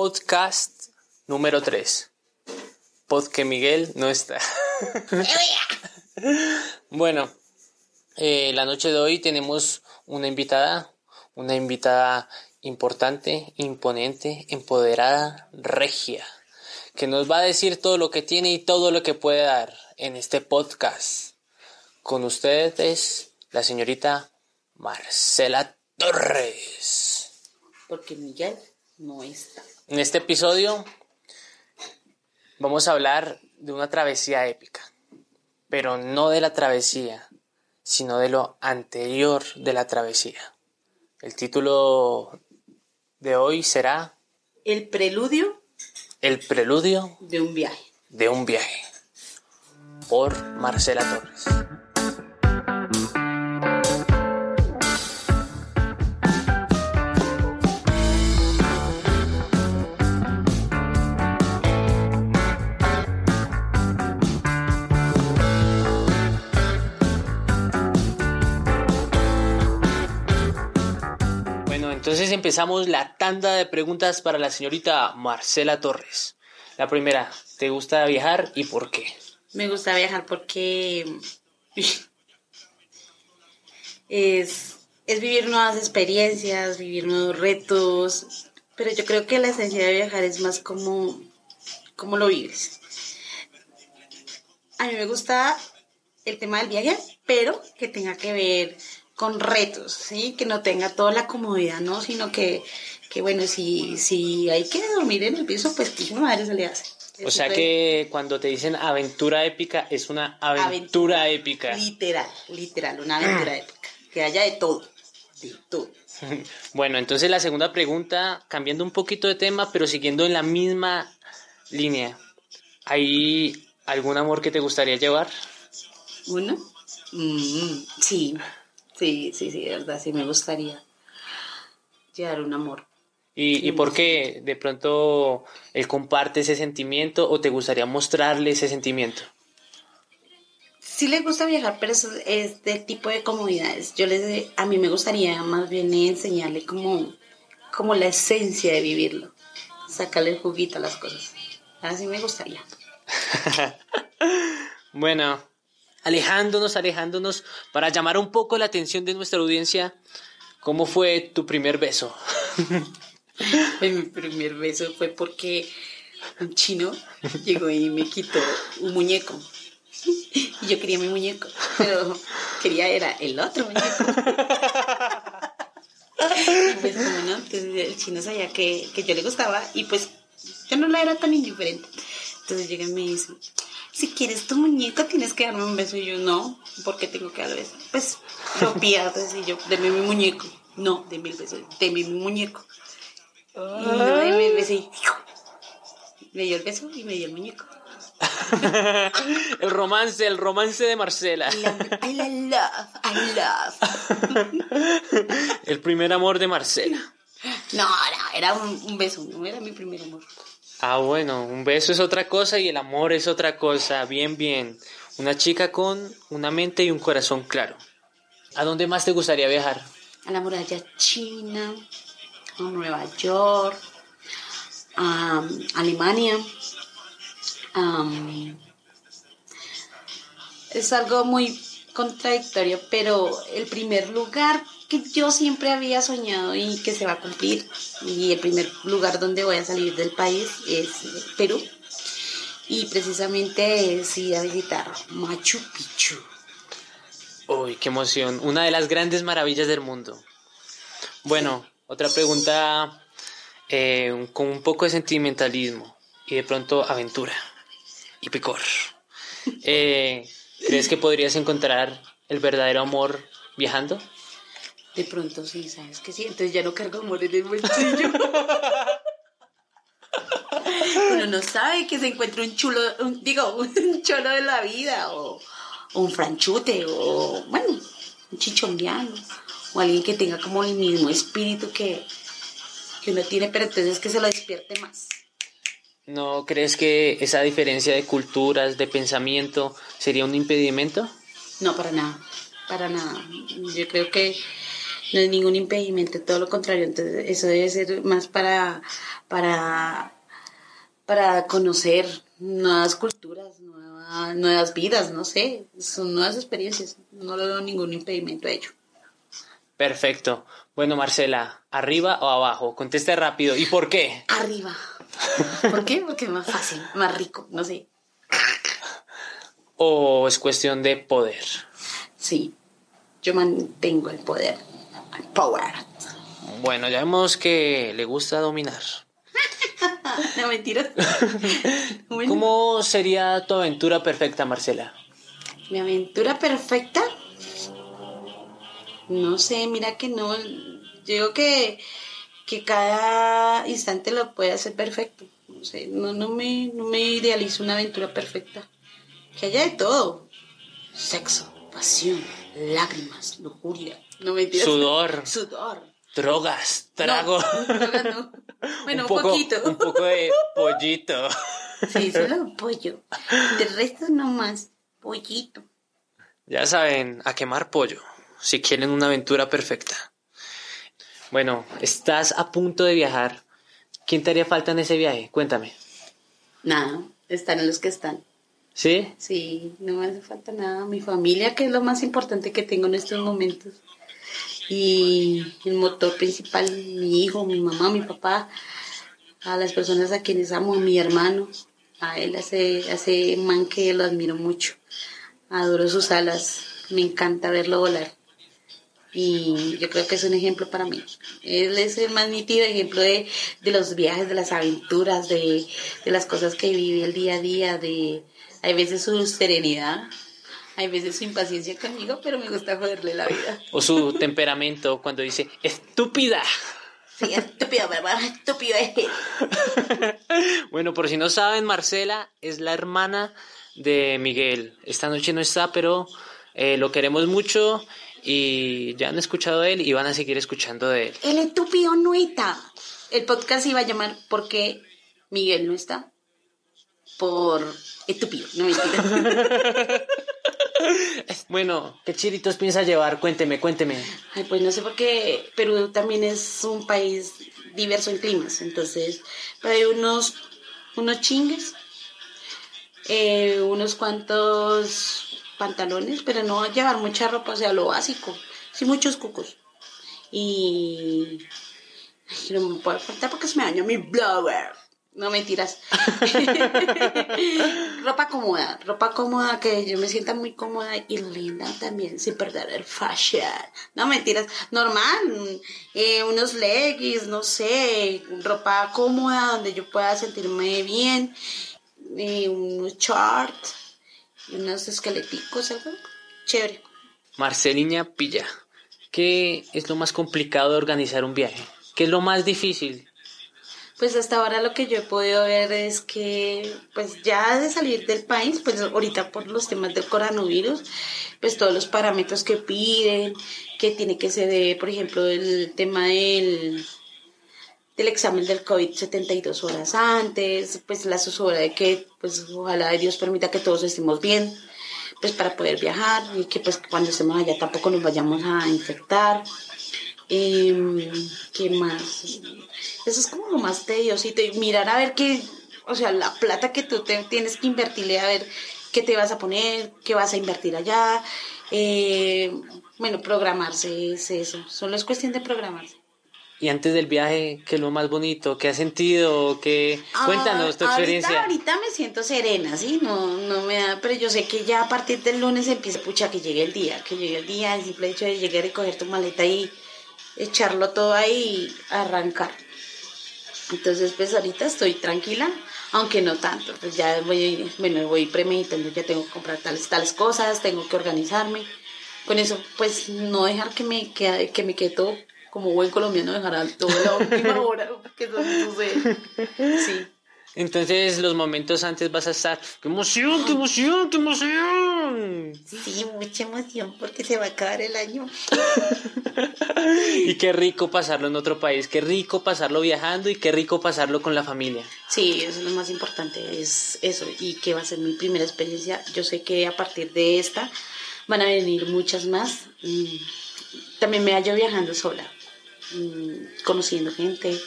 Podcast número 3. Pod Miguel no está. bueno, eh, la noche de hoy tenemos una invitada, una invitada importante, imponente, empoderada, regia, que nos va a decir todo lo que tiene y todo lo que puede dar en este podcast. Con ustedes, la señorita Marcela Torres. Porque Miguel no está. En este episodio vamos a hablar de una travesía épica, pero no de la travesía, sino de lo anterior de la travesía. El título de hoy será El preludio El preludio de un viaje. de un viaje por Marcela Torres. Entonces empezamos la tanda de preguntas para la señorita Marcela Torres. La primera, ¿te gusta viajar y por qué? Me gusta viajar porque es, es vivir nuevas experiencias, vivir nuevos retos, pero yo creo que la esencia de viajar es más como, como lo vives. A mí me gusta el tema del viaje, pero que tenga que ver con retos, ¿sí? Que no tenga toda la comodidad, ¿no? Sino que, que bueno, si, si hay que dormir en el piso, pues de madre se le hace. O sea que cuando te dicen aventura épica, es una aventura, épica. Literal, literal, una aventura épica. Que haya de todo, de todo. Bueno, entonces la segunda pregunta, cambiando un poquito de tema, pero siguiendo en la misma línea. ¿Hay algún amor que te gustaría llevar? ¿Uno? Mm, sí, sí, sí, sí, de verdad, sí me gustaría llevar un amor. ¿Y, ¿Y por qué de pronto él comparte ese sentimiento o te gustaría mostrarle ese sentimiento? Sí le gusta viajar, pero eso es del tipo de comodidades. Yo les, a mí me gustaría más bien enseñarle como, como la esencia de vivirlo, sacarle el juguito a las cosas. Así me gustaría. Bueno, alejándonos, alejándonos, para llamar un poco la atención de nuestra audiencia, ¿cómo fue tu primer beso? Mi primer beso fue porque un chino llegó y me quitó un muñeco. Y yo quería mi muñeco, pero quería era el otro muñeco. Pues como no, entonces el chino sabía que, que yo le gustaba y pues yo no la era tan indiferente. Entonces llega y me dice, si quieres tu muñeco tienes que darme un beso. Y yo, no, ¿por qué tengo que darle beso? Pues lo pierdes y yo, deme mi muñeco. No, deme el beso, deme mi muñeco. Y no, deme el beso y me dio el beso y me dio el muñeco. el romance, el romance de Marcela. I love, I love. El primer amor de Marcela. No, no, era un, un beso, no era mi primer amor. Ah, bueno, un beso es otra cosa y el amor es otra cosa. Bien, bien. Una chica con una mente y un corazón claro. ¿A dónde más te gustaría viajar? A la muralla china, a Nueva York, a Alemania. es algo muy contradictorio, pero el primer lugar que yo siempre había soñado y que se va a cumplir, y el primer lugar donde voy a salir del país es Perú. Y precisamente es ir a visitar Machu Picchu. Uy, qué emoción. Una de las grandes maravillas del mundo. Bueno, otra pregunta eh, con un poco de sentimentalismo y de pronto aventura y picor. Eh, ¿Crees que podrías encontrar el verdadero amor viajando? De pronto sí, ¿sabes que sí? Entonces ya no cargo amor en el bolsillo. Uno no sabe que se encuentra un chulo, un- digo, un cholo de la vida, o, o un franchute, o bueno, un chichondeano, o alguien que tenga como el mismo espíritu que, que uno tiene, pero entonces que se lo despierte más. ¿No crees que esa diferencia de culturas, de pensamiento, sería un impedimento? No, para nada, para nada. Yo creo que, no es ningún impedimento, todo lo contrario. Entonces, eso debe ser más para, para, para conocer nuevas culturas, nuevas, nuevas vidas, no sé, son nuevas experiencias. No le veo ningún impedimento a ello. Perfecto. Bueno, Marcela, ¿arriba o abajo? Conteste rápido. ¿Y por qué? Arriba. ¿Por qué? Porque es más fácil, más rico, no sé. ¿O es cuestión de poder? Sí, yo mantengo el poder. Power. Bueno, ya vemos que le gusta dominar. no mentiras. Bueno, ¿Cómo sería tu aventura perfecta, Marcela? Mi aventura perfecta. No sé, mira que no. Yo digo que, que cada instante lo puede hacer perfecto. No sé, no, no, me, no me idealizo una aventura perfecta. Que haya de todo. Sexo, pasión, lágrimas, lujuria. No me entiendes. Sudor. Sudor. Drogas, trago. No, no. Bueno, un, poco, poquito. Un poco de pollito. Sí, solo pollo. Del resto no más. Pollito. Ya saben, a quemar pollo, si quieren una aventura perfecta. Bueno, estás a punto de viajar. ¿Quién te haría falta en ese viaje? Cuéntame. Nada, están los que están. ¿Sí? Sí, no me hace falta nada. Mi familia, que es lo más importante que tengo en estos momentos. Y el motor principal, mi hijo, mi mamá, mi papá, a las personas a quienes amo, a mi hermano, a él, a ese man que lo admiro mucho. Adoro sus alas, me encanta verlo volar. Y yo creo que es un ejemplo para mí. Él es el más nítido ejemplo de, de los viajes, de las aventuras, de, de las cosas que vive el día a día, de hay veces su serenidad, hay veces su impaciencia conmigo, pero me gusta joderle la vida. O su temperamento cuando dice, estúpida. Sí, estúpido, mamá, estúpido es él. Bueno, por si no saben, Marcela es la hermana de Miguel. Esta noche no está, pero eh, lo queremos mucho y ya han escuchado de él y van a seguir escuchando de él. El estúpido no está. El podcast iba a llamar porque Miguel no está. Por estúpido, no. Bueno, ¿qué chiritos piensa llevar? Cuénteme, cuénteme. Ay, pues no sé por qué Perú también es un país diverso en climas. Entonces, hay unos, unos chingues, eh, unos cuantos pantalones, pero no llevar mucha ropa, o sea, lo básico. Sí, muchos cucos. Y. No me puede faltar porque se me dañó mi blower. No mentiras. ropa cómoda, ropa cómoda que yo me sienta muy cómoda y linda también, sin perder el fashion. No mentiras, normal, eh, unos leggings, no sé, ropa cómoda donde yo pueda sentirme bien, unos shorts, unos esqueleticos, algo chévere. Marceliña Pilla, ¿qué es lo más complicado de organizar un viaje? ¿Qué es lo más difícil? Pues hasta ahora lo que yo he podido ver es que, pues ya de salir del país, pues ahorita por los temas del coronavirus, pues todos los parámetros que piden, que tiene que ser, de, por ejemplo, el tema del, del examen del COVID 72 horas antes, pues la zozobra de que, pues ojalá Dios permita que todos estemos bien, pues para poder viajar y que pues cuando estemos allá tampoco nos vayamos a infectar. Eh, ¿Qué más? Eso es como lo más tediosito. Y mirar a ver qué, o sea, la plata que tú te, tienes que invertirle, a ver qué te vas a poner, qué vas a invertir allá. Eh, bueno, programarse es eso. Solo es cuestión de programarse. Y antes del viaje, ¿qué es lo más bonito? ¿Qué has sentido? ¿Qué... Cuéntanos tu Ah, experiencia. Ahorita, ahorita me siento serena, ¿sí? No, no me da, pero yo sé que ya a partir del lunes empieza, pucha, que llegue el día, que llegue el día, el simple hecho de llegar y coger tu maleta y echarlo todo ahí y arrancar. Entonces, pues ahorita estoy tranquila, aunque no tanto, pues ya voy, bueno, voy premeditando, ya tengo que comprar tales, tales cosas, tengo que organizarme. Con eso, pues no dejar que me quede, que me quede todo como buen colombiano, dejar todo la última hora, que eso no sucede. Sí. Entonces, los momentos antes vas a estar. ¡Qué emoción, qué emoción, qué emoción! Sí, mucha emoción porque se va a acabar el año. Y qué rico pasarlo en otro país, qué rico pasarlo viajando y qué rico pasarlo con la familia. Sí, eso es lo más importante, es eso, y que va a ser mi primera experiencia. Yo sé que a partir de esta van a venir muchas más. También me hallo viajando sola, conociendo gente,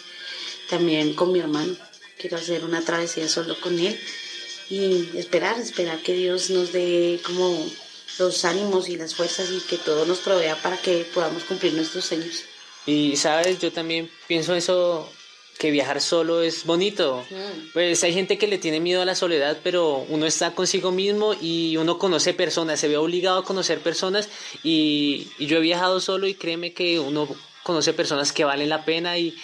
también con mi hermano. Quiero hacer una travesía solo con él y esperar, esperar que Dios nos dé como los ánimos y las fuerzas y que todo nos provea para que podamos cumplir nuestros sueños. Y sabes, yo también pienso eso, que viajar solo es bonito. Mm. Pues hay gente que le tiene miedo a la soledad, pero uno está consigo mismo y uno conoce personas, se ve obligado a conocer personas y, y yo he viajado solo y créeme que uno conoce personas que valen la pena y,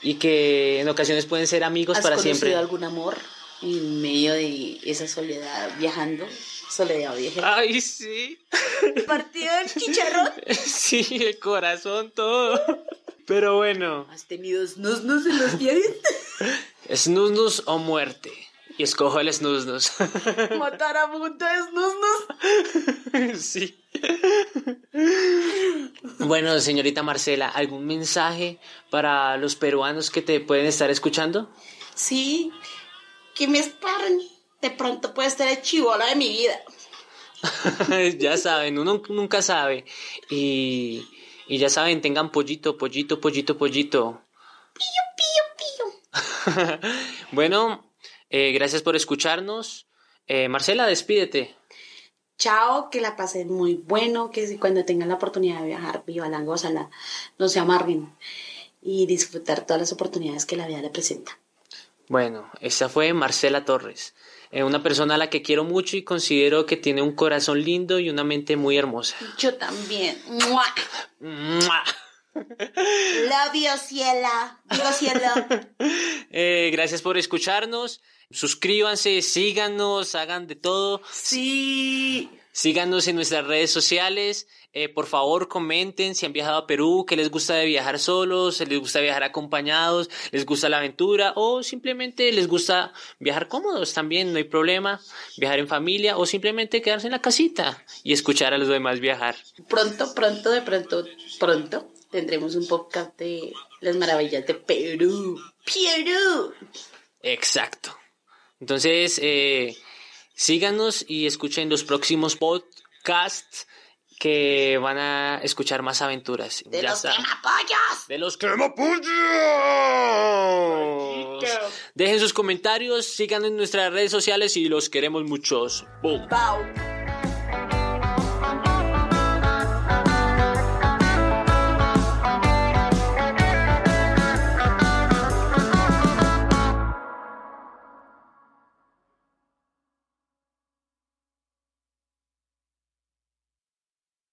y que en ocasiones pueden ser amigos ¿Has para conocido siempre. algún amor en medio de esa soledad viajando? Soledad vieja. Ay, sí. ¿Partido el chicharrón? Sí, el corazón, todo. Pero bueno, ¿Has tenido snus en los viajes? snusnus o muerte. Y escojo el snusnus. Matar a punta de snus sí. Bueno, señorita Marcela, ¿algún mensaje para los peruanos que te pueden estar escuchando? Sí, que me esparen. De pronto puede estar el chivola de mi vida. ya saben, uno nunca sabe. Y, y ya saben, tengan pollito, pollito, pollito, pollito. Pío, pío, pío. Bueno, eh, gracias por escucharnos. Eh, Marcela, despídete. Chao, que la pasen muy bueno, que si cuando tengan la oportunidad de viajar, viva la gózala, no se amarguen y disfrutar todas las oportunidades que la vida le presenta. Bueno, esa fue Marcela Torres, eh, una persona a la que quiero mucho y considero que tiene un corazón lindo y una mente muy hermosa. Yo también. ¡Mua! ¡Mua! Love you, ciela. Digo cielo. Eh, gracias por escucharnos. Suscríbanse, síganos, hagan de todo. Sí. Síganos en nuestras redes sociales. Eh, por favor, comenten si han viajado a Perú, qué les gusta de viajar solos, si les gusta viajar acompañados, les gusta la aventura o simplemente les gusta viajar cómodos también, no hay problema. Viajar en familia o simplemente quedarse en la casita y escuchar a los demás viajar. Pronto, pronto, de pronto, pronto tendremos un podcast de las maravillas de Perú. Perú. Exacto. Entonces, eh, síganos y escuchen los próximos podcasts que van a escuchar más aventuras. De Ya los saben. quemapollas. De los quemapollos. Dejen sus comentarios, síganos en nuestras redes sociales y los queremos muchos. Boom. Bye.